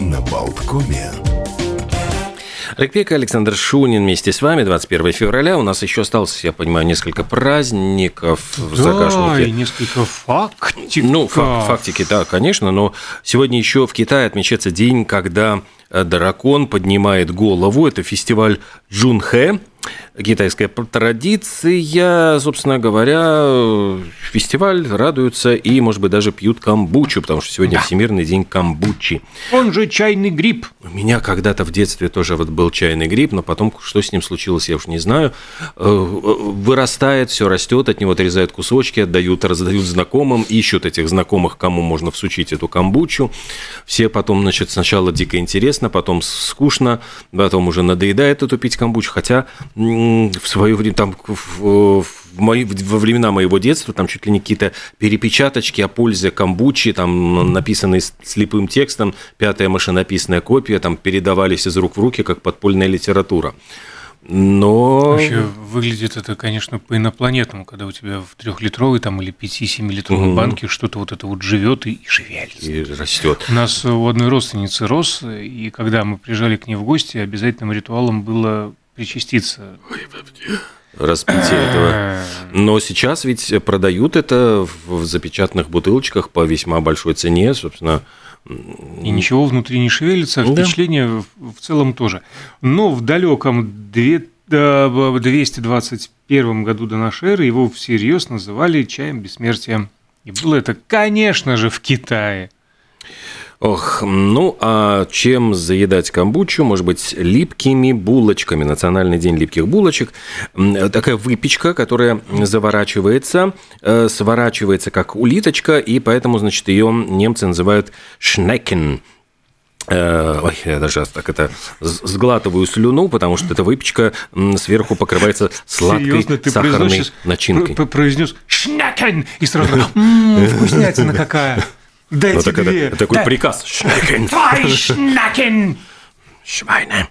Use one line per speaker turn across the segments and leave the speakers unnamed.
на Болткоме.
Олег Александр Шунин вместе с вами. 21 февраля. У нас еще осталось, я понимаю, несколько праздников в
да,
загашнике.
и несколько фактик.
Ну, фак- фактики, да, конечно, но сегодня еще в Китае отмечается день, когда э, дракон поднимает голову. Это фестиваль Джунхэ китайская традиция, собственно говоря, фестиваль радуются и, может быть, даже пьют камбучу, потому что сегодня
Да.
Всемирный день камбучи.
Он же чайный гриб.
У меня когда-то в детстве тоже вот был чайный гриб, но потом что с ним случилось, я уж не знаю. Э, Вырастает, все растет, от него отрезают кусочки, отдают, раздают знакомым, ищут этих знакомых, кому можно всучить эту камбучу. Все потом, значит, сначала дико интересно, потом скучно, потом уже надоедает эту пить камбучу, хотя в свое время там в, в мои, во времена моего детства там чуть ли не какие-то перепечаточки о пользе камбучи, там написанные слепым текстом, пятая машинописная копия, там передавались из рук в руки, как подпольная литература. Но...
Вообще выглядит это, конечно, по-инопланетному, когда у тебя в трехлитровой там или 5-7-литровой
Мгм.
банке что-то вот это вот живет и, и шевелится.
И растет.
У нас у одной родственницы рос, и когда мы приезжали к ней в гости, обязательным ритуалом было причаститься.
Распитие этого.
Э,
Но сейчас ведь продают это в запечатанных бутылочках по весьма большой цене, собственно.
И ничего внутри не шевелится, а
Да.
впечатление в в целом тоже. Но в далеком две- да, в 221 году до нашей эры его всерьез называли чаем бессмертия. И было это, конечно же, в Китае.
Ох, ну а чем заедать камбучу? Может быть, липкими булочками. Национальный день липких булочек. Такая выпечка, которая заворачивается, э, сворачивается как улиточка, и поэтому, значит, ее немцы называют шнекен. Э, Ой, я даже так это сглатываю слюну, потому что эта выпечка сверху покрывается сладкой
Серьезно, ты
сахарной начинкой.
пр- произнес «шнякен» и сразу «М, вкуснятина какая! Дайте
Ну, так это-
две!
это такой
Да-
приказ. Шнекен.
Zwei Schnacken!
Швайне.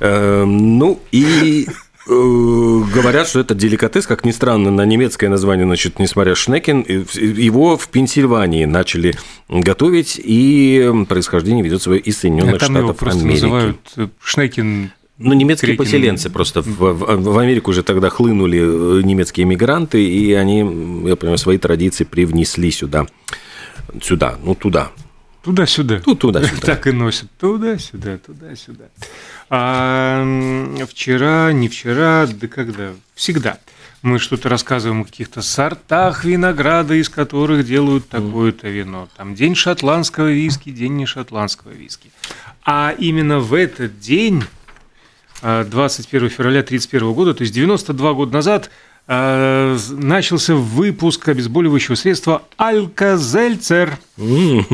Э, Ну и э, говорят, что это деликатес, как ни странно, на немецкое название, значит, несмотря в- его в Пенсильвании начали готовить, и происхождение ведет свое из Соединенных
А Там его
Штатов
просто
Америки.
называют э, Шнекин.
Ну, немецкие
Крекин.
поселенцы просто в, в- в Америку уже тогда хлынули э, немецкие мигранты, и они, я понимаю, свои традиции привнесли сюда. Сюда, ну туда.
Туда-сюда.
Ну, туда-сюда.
Так и носят. Туда-сюда, туда-сюда. А вчера, не вчера, да когда? Всегда. Мы что-то рассказываем о каких-то сортах винограда, из которых делают такое-то вино. Там день шотландского виски, день не шотландского виски. А именно в этот день, 21 февраля 1931 года, то есть 92 года назад, а, начался выпуск обезболивающего средства Алькозельцер.
М,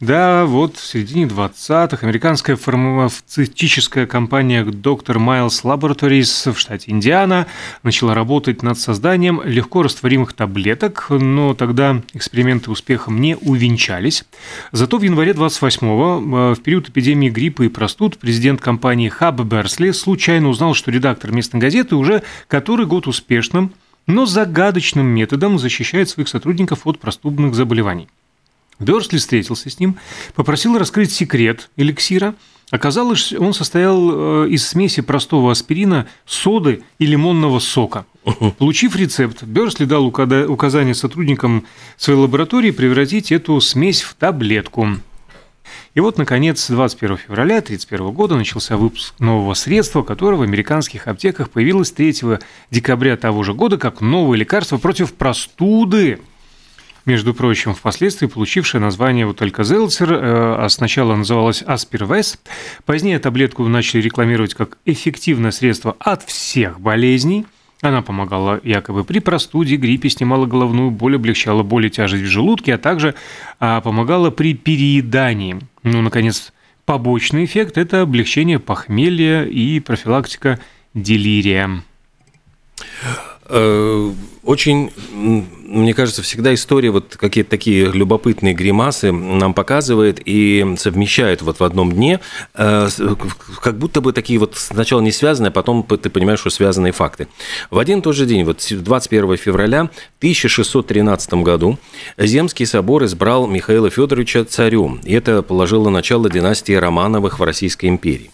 Да, вот в середине 20-х американская фармацевтическая компания Dr. Miles Laboratories в штате Индиана начала работать над созданием легко растворимых таблеток, но тогда эксперименты успехом не увенчались. Зато в январе 28-го, э, в период эпидемии гриппа и простуд, президент компании Хаб Берсли случайно узнал, что редактор местной газеты уже который год успешным, но загадочным методом защищает своих сотрудников от простудных заболеваний. Бёрсли встретился с ним, попросил раскрыть секрет эликсира. Оказалось, он состоял э, из смеси простого аспирина, соды и лимонного сока. Получив рецепт, Бёрсли дал указание сотрудникам своей лаборатории превратить эту смесь в таблетку. И вот, наконец, 21 февраля 1931 года начался выпуск нового средства, которое в американских аптеках появилось 3 декабря того же года как новое лекарство против простуды. Между прочим, впоследствии получившее название вот только э, а сначала называлась Аспирвес. Позднее таблетку начали рекламировать как эффективное средство от всех болезней. Она помогала якобы при простуде, гриппе, снимала головную боль, облегчала боль и тяжесть в желудке, а также а, помогала при переедании. Ну, наконец, побочный эффект – это облегчение похмелья и профилактика делирия.
Очень мне кажется, всегда история вот какие-то такие любопытные гримасы нам показывает и совмещает вот в одном дне, э, как будто бы такие вот сначала не связанные, а потом ты понимаешь, что связанные факты. В один и тот же день, вот 21 февраля 1613 году Земский собор избрал Михаила Федоровича царем, и это положило начало династии Романовых в Российской империи.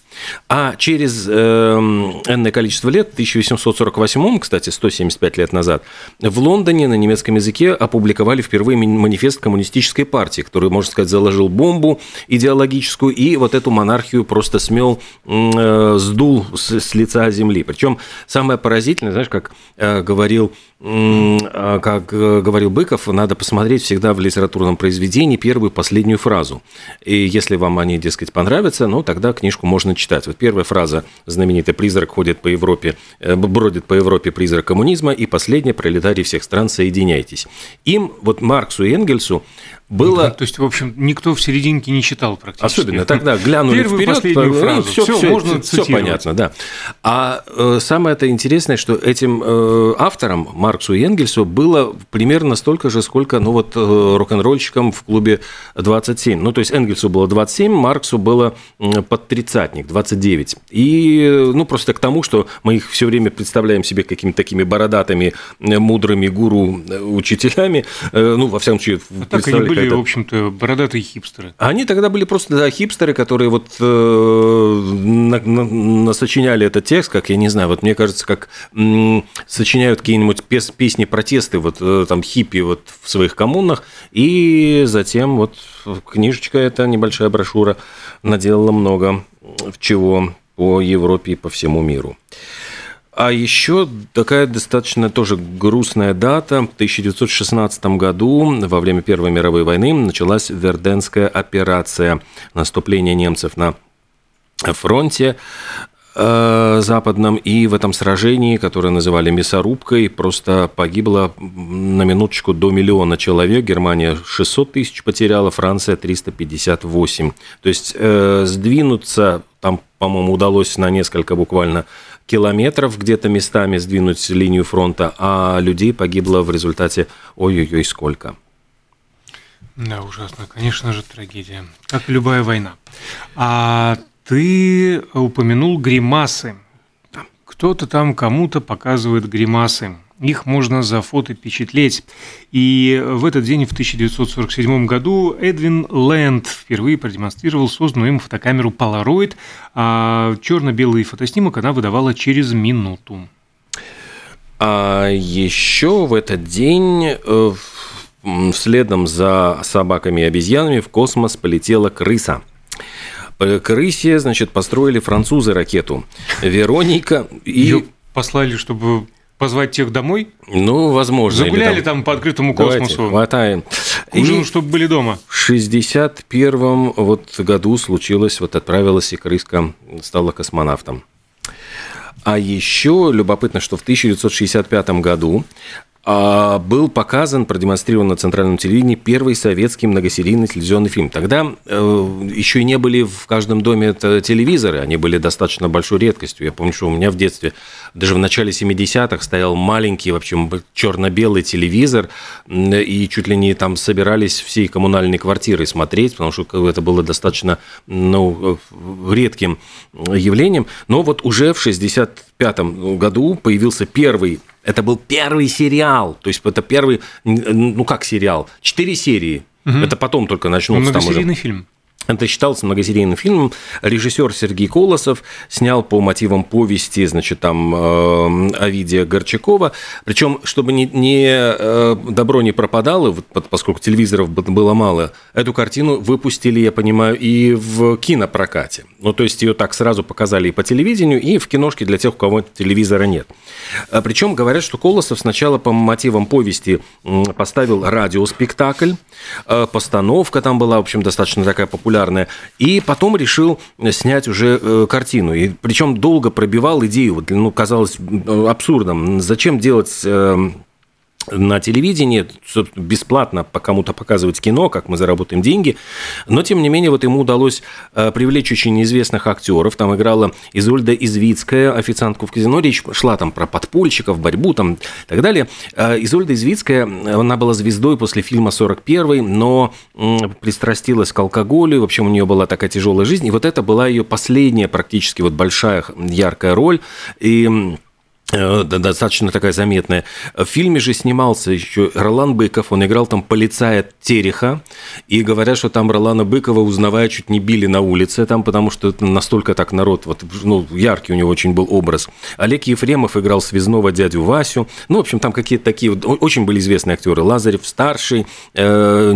А через э, энное количество лет, в 1848, кстати, 175 лет назад, в Лондоне на немецком языке опубликовали впервые манифест коммунистической партии, который, можно сказать, заложил бомбу идеологическую и вот эту монархию просто смел, э, сдул с, с лица земли. Причем самое поразительное, знаешь, как э, говорил как э, говорил Быков, надо посмотреть всегда в литературном произведении первую и последнюю фразу. И если вам они, дескать, понравятся, ну, тогда книжку можно читать. Вот первая фраза знаменитая «Призрак ходит по Европе, э, бродит по Европе призрак коммунизма», и последняя «Пролетарии всех стран, соединяйтесь». Им, вот Марксу и Энгельсу, было...
то есть, в общем, никто в серединке не читал практически.
Особенно тогда глянули
Первую,
вперед,
последнюю ну, фразу.
Все,
все,
все,
можно
все понятно, да. А э, самое это интересное, что этим э, авторам, Марксу и Энгельсу, было примерно столько же, сколько, ну вот, э, рок-н-ролльщикам в клубе 27. Ну, то есть, Энгельсу было 27, Марксу было под тридцатник, 29. И, ну, просто к тому, что мы их все время представляем себе какими-то такими бородатыми, э, мудрыми гуру-учителями, э, ну, во всяком случае,
а так были, в общем-то, бородатые хипстеры.
Они тогда были просто да, хипстеры, которые вот э, на, на, насочиняли этот текст, как, я не знаю, вот мне кажется, как м, сочиняют какие-нибудь пес, песни протесты, вот э, там хиппи вот в своих коммунах, и затем вот книжечка эта, небольшая брошюра, наделала много чего по Европе и по всему миру. А еще такая достаточно тоже грустная дата. В 1916 году, во время Первой мировой войны, началась Верденская операция наступления немцев на фронте э, западном, и в этом сражении, которое называли мясорубкой, просто погибло на минуточку до миллиона человек. Германия 600 тысяч потеряла, Франция 358. То есть э, сдвинуться по-моему, удалось на несколько буквально километров где-то местами сдвинуть линию фронта, а людей погибло в результате ой-ой-ой сколько.
Да, ужасно. Конечно же, трагедия. Как любая война. А ты упомянул гримасы. Кто-то там кому-то показывает гримасы. Их можно за фото печатлеть. И в этот день, в 1947 году, Эдвин Лэнд впервые продемонстрировал созданную им фотокамеру Polaroid, а черно-белый фотоснимок она выдавала через минуту.
А еще в этот день э, следом за собаками и обезьянами в космос полетела крыса. Крысе, значит, построили французы ракету. Вероника
и... Ее послали, чтобы позвать тех домой?
Ну, возможно.
Загуляли там... там по открытому космосу.
Давайте, хватаем.
Ужин, и чтобы были дома.
В 61-м вот году случилось, вот отправилась и крыска, стала космонавтом. А еще любопытно, что в 1965 году был показан, продемонстрирован на центральном телевидении первый советский многосерийный телевизионный фильм. Тогда э, еще и не были в каждом доме телевизоры, они были достаточно большой редкостью. Я помню, что у меня в детстве, даже в начале 70-х, стоял маленький, в общем, черно-белый телевизор, и чуть ли не там собирались всей коммунальной квартиры смотреть, потому что это было достаточно ну, редким явлением. Но вот уже в 65 году появился первый это был первый сериал. То есть это первый, ну как сериал, четыре серии. Угу. Это потом только начнутся.
Многосерийный там уже. фильм.
Это считался многосерийным фильмом. Режиссер Сергей Колосов снял по мотивам повести, значит, там э, Овидия Горчакова. Причем, чтобы не, не э, добро не пропадало, поскольку телевизоров было мало, эту картину выпустили, я понимаю, и в кинопрокате. Ну, то есть ее так сразу показали и по телевидению, и в киношке для тех, у кого телевизора нет. А Причем говорят, что Колосов сначала по мотивам повести поставил радиоспектакль, э, постановка там была, в общем, достаточно такая популярная популярная, и потом решил снять уже э, картину. И причем долго пробивал идею, вот, ну, казалось абсурдом. Зачем делать э, на телевидении, бесплатно по кому-то показывать кино, как мы заработаем деньги. Но, тем не менее, вот ему удалось э, привлечь очень известных актеров. Там играла Изольда Извицкая, официантку в казино. Речь шла там про подпольщиков, борьбу там и так далее. Э, Изольда Извицкая, она была звездой после фильма «41», но пристрастилась к алкоголю. В общем, у нее была такая тяжелая жизнь. И вот это была ее последняя практически вот большая яркая роль. И достаточно такая заметная. В фильме же снимался еще Ролан Быков, он играл там полицая Тереха, и говорят, что там Ролана Быкова, узнавая, чуть не били на улице там, потому что это настолько так народ, вот, ну, яркий у него очень был образ. Олег Ефремов играл связного дядю Васю, ну, в общем, там какие-то такие, вот, очень были известные актеры, Лазарев старший, э,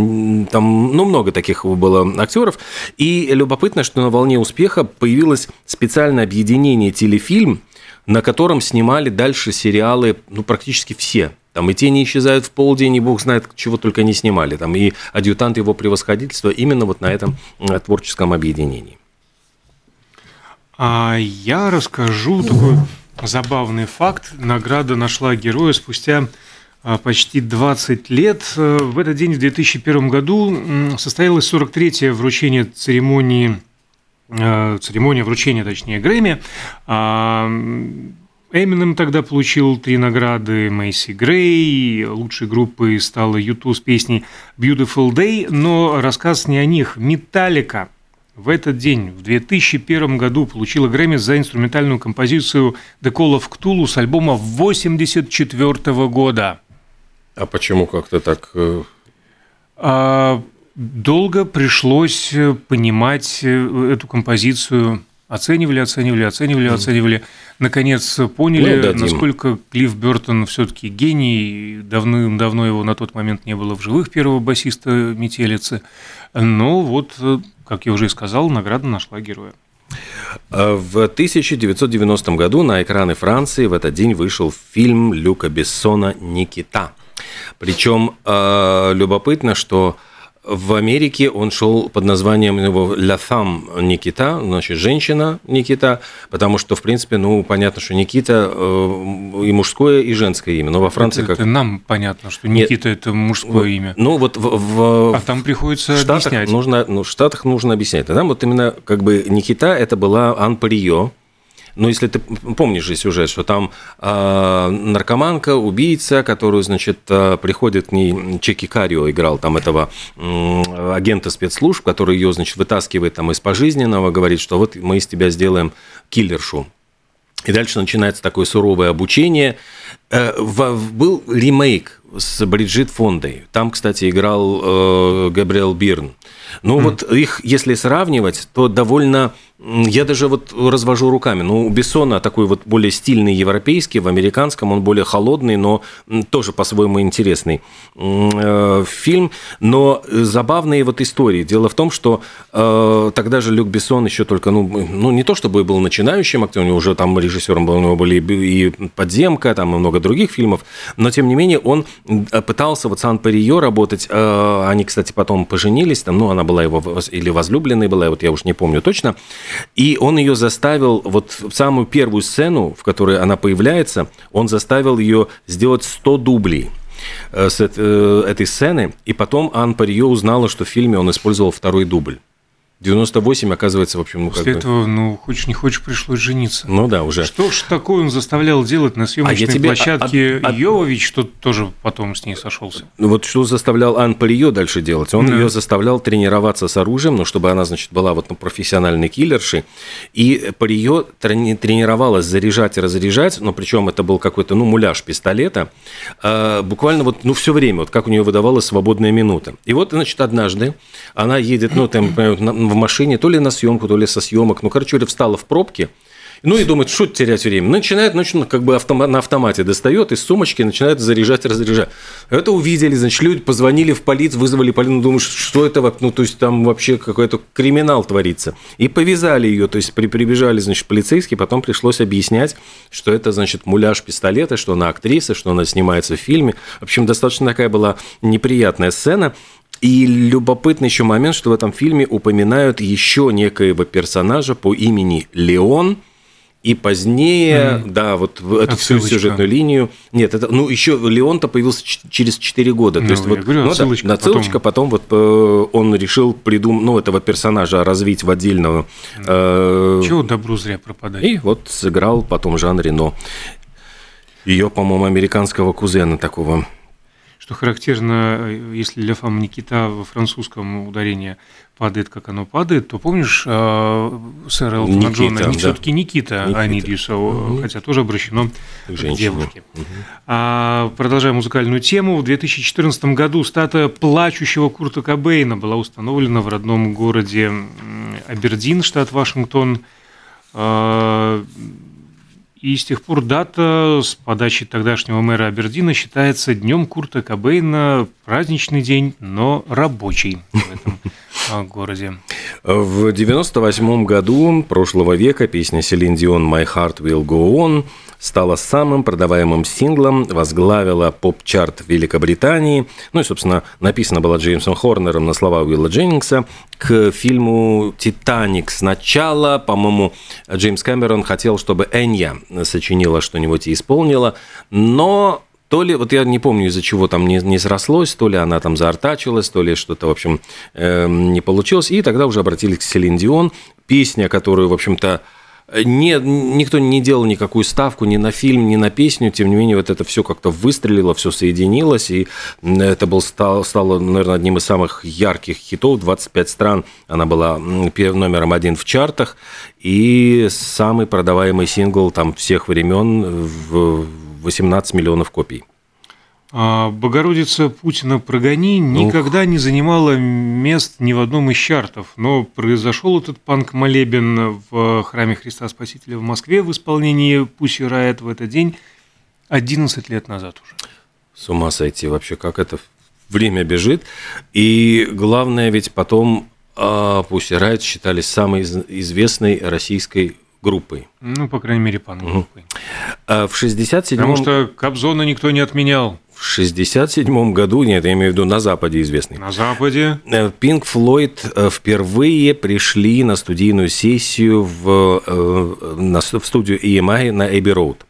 там, ну, много таких было актеров, и любопытно, что на волне успеха появилось специальное объединение телефильм, на котором снимали дальше сериалы, ну, практически все. Там и «Тени исчезают в полдень», и бог знает, чего только не снимали. Там и «Адъютант его превосходительства» именно вот на этом э, творческом объединении.
А я расскажу такой забавный факт. Награда нашла героя спустя а, почти 20 лет. Э, в этот день, в 2001 году, состоялось 43-е вручение церемонии Э, церемония вручения, точнее, Грэмми. А, Эминем тогда получил три награды Мэйси Грей, лучшей группой стала YouTube с песней Beautiful Day, но рассказ не о них. Металлика в этот день, в 2001 году, получила Грэмми за инструментальную композицию The Call of Cthulhu с альбома 84 года.
А почему как-то так... Э,
а, долго пришлось э, понимать э, эту композицию. Оценивали, оценивали, оценивали, оценивали. Наконец поняли, ну, насколько Клифф Бертон все-таки гений. Давным-давно его на тот момент не было в живых первого басиста Метелицы. Но вот, э, как я уже и сказал, награда нашла героя.
В 1990 году на экраны Франции в этот день вышел фильм Люка Бессона «Никита». Причем любопытно, что в Америке он шел под названием его «La femme Никита», значит, «женщина Никита», потому что, в принципе, ну, понятно, что Никита э, и мужское, и женское имя. Но во Франции
это,
как...
Это нам понятно, что Никита это мужское
ну,
имя.
Ну, вот в, в...
А там приходится
Штатах
объяснять.
Нужно, ну, в Штатах нужно объяснять. Там вот именно как бы Никита – это была Ан Парио, ну, если ты помнишь же сюжет, что там э, наркоманка, убийца, которую, значит, э, приходит к ней Чеки Карио играл там этого э, агента спецслужб, который ее, значит, вытаскивает там из пожизненного, говорит, что вот мы из тебя сделаем киллершу. И дальше начинается такое суровое обучение. Э, в, был ремейк с Бриджит Фондой. Там, кстати, играл э, Габриэл Бирн. Ну, mm. вот их, если сравнивать, то довольно я даже вот развожу руками. Ну, у Бессона такой вот более стильный европейский, в американском он более холодный, но тоже по-своему интересный э, фильм. Но забавные вот истории. Дело в том, что э, тогда же Люк Бессон еще только, ну, ну, не то чтобы был начинающим актером, у него уже там режиссером был, у него были и «Подземка», там и много других фильмов, но тем не менее он пытался вот Сан Парио работать. Э, они, кстати, потом поженились, там, ну, она была его или возлюбленной была, вот я уж не помню точно. И он ее заставил, вот в самую первую сцену, в которой она появляется, он заставил ее сделать 100 дублей э, с э, этой сцены, и потом Ан Парио узнала, что в фильме он использовал второй дубль. 98, оказывается, в общем,
ну После как этого, бы... ну, хочешь не хочешь, пришлось жениться.
Ну да, уже.
Что ж такое он заставлял делать на съемочной а тебе... площадке а, а, Йовович, что тоже потом с ней сошелся?
Ну вот что заставлял Ан Парио дальше делать? Он да. ее заставлял тренироваться с оружием, ну, чтобы она, значит, была вот ну, профессиональной киллершей. И Парио трени- тренировалась заряжать и разряжать, но причем это был какой-то, ну, муляж пистолета, а, буквально вот, ну, все время, вот как у нее выдавалась свободная минута. И вот, значит, однажды она едет, ну, там, в машине, то ли на съемку, то ли со съемок. Ну, короче, встала в пробке, ну и думает, что терять время. Начинает, ну, как бы автомат, на автомате достает из сумочки, начинает заряжать, разряжать. Это увидели, значит, люди позвонили в полицию, вызвали полицию, думаешь, что это, ну, то есть там вообще какой-то криминал творится. И повязали ее, то есть при, прибежали, значит, полицейские, потом пришлось объяснять, что это, значит, муляж пистолета, что она актриса, что она снимается в фильме. В общем, достаточно такая была неприятная сцена. И любопытный еще момент, что в этом фильме упоминают еще некоего персонажа по имени Леон, И позднее, mm. да, вот эту всю сюжетную линию. Нет, это, ну, еще Леон-то появился через 4 года. Ну, то есть, вот, говорю, ну, отсылочка, да, отсылочка потом. потом вот он решил придумать, ну, этого персонажа развить в отдельного.
Э, Чего добру зря пропадать?
И вот сыграл потом Жан Рено. Ее, по-моему, американского кузена такого.
Что характерно, если для фам Никита во французском ударении падает, как оно падает, то помнишь э, сэра Элтона Никита, Джона, да. все-таки Никита, Никита, а не Дьюса, угу. хотя тоже обращено к, к девушке. Угу. А, продолжая музыкальную тему, в 2014 году статуя плачущего Курта Кобейна была установлена в родном городе Абердин, штат Вашингтон. А, и с тех пор дата с подачи тогдашнего мэра Абердина считается днем Курта Кобейна, праздничный день, но рабочий в этом городе.
В 98 году прошлого века песня Селин Дион «My Heart Will Go On» стала самым продаваемым синглом, возглавила поп-чарт Великобритании. Ну и, собственно, написана была Джеймсом Хорнером на слова Уилла Дженнингса к фильму «Титаник». Сначала, по-моему, Джеймс Кэмерон хотел, чтобы Энья сочинила что-нибудь и исполнила, но то ли, вот я не помню, из-за чего там не, не срослось, то ли она там заортачилась, то ли что-то, в общем, э, не получилось. И тогда уже обратились к Селин Дион. Песня, которую, в общем-то, не, никто не делал никакую ставку ни на фильм, ни на песню, тем не менее, вот это все как-то выстрелило, все соединилось, и это был, стал, стало, наверное, одним из самых ярких хитов, 25 стран, она была номером один в чартах, и самый продаваемый сингл там всех времен в 18 миллионов копий.
А Богородица Путина прогони никогда не занимала мест ни в одном из чартов, но произошел этот панк-молебен в храме Христа Спасителя в Москве в исполнении Пуси Райт в этот день 11 лет назад уже.
С ума сойти вообще, как это время бежит. И главное, ведь потом Пуси Райт считались самой известной российской группой.
Ну, по крайней мере, панк-группой.
Угу. В 67
Потому что Кобзона никто не отменял.
В 1967 году, нет, я имею в виду на Западе известный.
На Западе.
Пинк Флойд э, впервые пришли на студийную сессию в, э, в студию EMI на Эбби Роуд.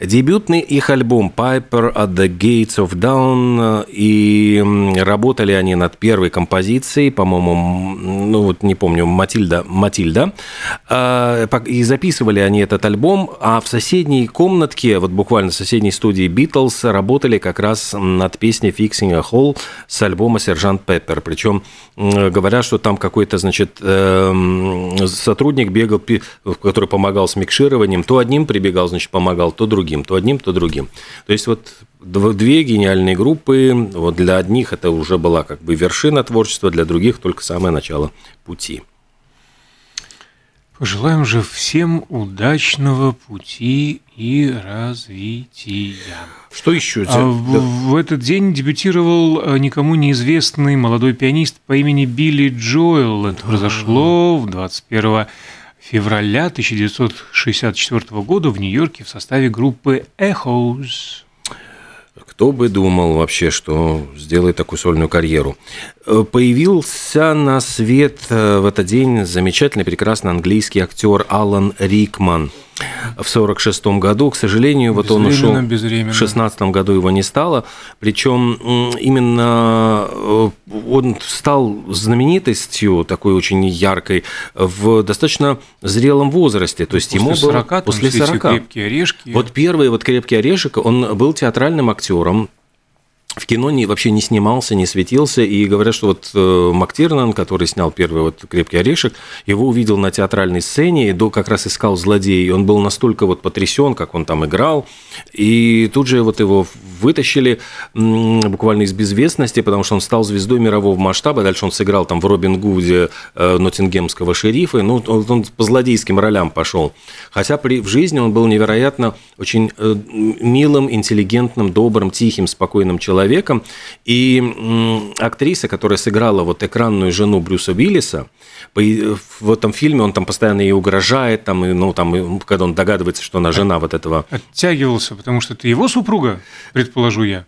Дебютный их альбом Piper at the Gates of Dawn, и работали они над первой композицией, по-моему, ну вот не помню, Матильда, Матильда, а, и записывали они этот альбом, а в соседней комнатке, вот буквально в соседней студии Beatles, работали как раз над песней Fixing a Hole с альбома Сержант Пеппер, причем говорят, что там какой-то, значит, эм, сотрудник бегал, который помогал с микшированием, то одним прибегал, значит, помогал стал то другим, то одним, то другим. То есть вот две гениальные группы, вот для одних это уже была как бы вершина творчества, для других только самое начало пути.
Пожелаем же всем удачного пути и развития.
Что еще?
А в, в этот день дебютировал э, никому неизвестный молодой пианист по имени Билли Джоэл. Это произошло в 21 февраля 1964 года в Нью-Йорке в составе группы Echoes.
Кто бы думал вообще, что сделает такую сольную карьеру. Э, появился на свет э, в этот день замечательный, прекрасный английский актер Алан Рикман – в 1946 году. К сожалению, вот он ушел в 16 году его не стало. Причем именно э, он стал знаменитостью такой очень яркой в достаточно зрелом возрасте. То есть после ему 40, было после 40.
Крепкие орешки.
Вот первый вот крепкий орешек, он был театральным актером в кино не, вообще не снимался, не светился, и говорят, что вот э, Мактирнан, который снял первый вот «Крепкий орешек», его увидел на театральной сцене, и до как раз искал злодея, и он был настолько вот потрясен, как он там играл, и тут же вот его вытащили буквально из безвестности, потому что он стал звездой мирового масштаба, дальше он сыграл там в Робин Гуде э, Ноттингемского шерифа, ну, он, он по злодейским ролям пошел, хотя при, в жизни он был невероятно очень э, милым, интеллигентным, добрым, тихим, спокойным человеком, человеком. И актриса, которая сыграла вот экранную жену Брюса Уиллиса, в этом фильме он там постоянно ей угрожает, там, ну, там, когда он догадывается, что она жена вот этого.
Оттягивался, потому что это его супруга, предположу я.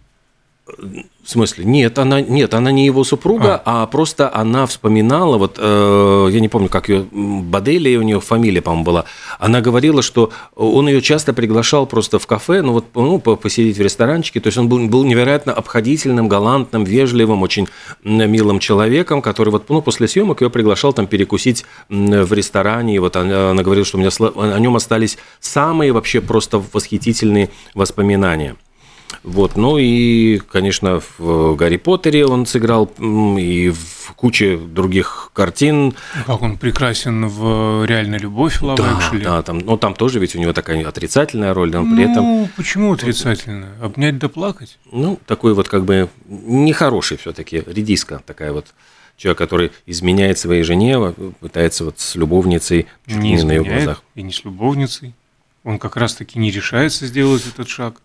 В смысле? Нет, она, нет, она не его супруга, а, а просто она вспоминала, вот э, я не помню, как ее, Бадели у нее фамилия, по-моему, была. Она говорила, что он ее часто приглашал просто в кафе, ну вот ну, посидеть в ресторанчике. То есть он был, был невероятно обходительным, галантным, вежливым, очень милым человеком, который вот ну, после съемок ее приглашал там перекусить в ресторане. И вот она, она говорила, что у меня о нем остались самые вообще просто восхитительные воспоминания. Вот, ну и, конечно, в Гарри Поттере он сыграл и в куче других картин.
Как он прекрасен в «Реальной любовь» Лав
да, Да, там, но там тоже ведь у него такая отрицательная роль, но при ну, этом...
Ну, почему отрицательная? Обнять да плакать?
Ну, такой вот как бы нехороший все таки редиска такая вот человек, который изменяет своей жене, пытается вот с любовницей
чуть не, не на ее глазах. И не с любовницей. Он как раз-таки не решается сделать этот шаг.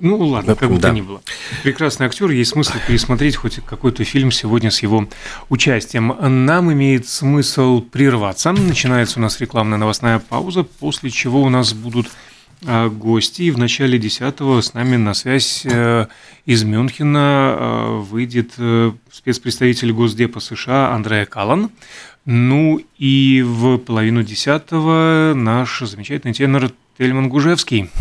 Ну ладно, как бы да. то ни было. Прекрасный актер, есть смысл пересмотреть хоть какой-то фильм сегодня с его участием. Нам имеет смысл прерваться. Начинается у нас рекламная новостная пауза, после чего у нас будут а, гости. И в начале 10-го с нами на связь э, из Мюнхена а, выйдет э, спецпредставитель Госдепа США Андрея Каллан. Ну и в половину десятого наш замечательный тенор Тельман Гужевский –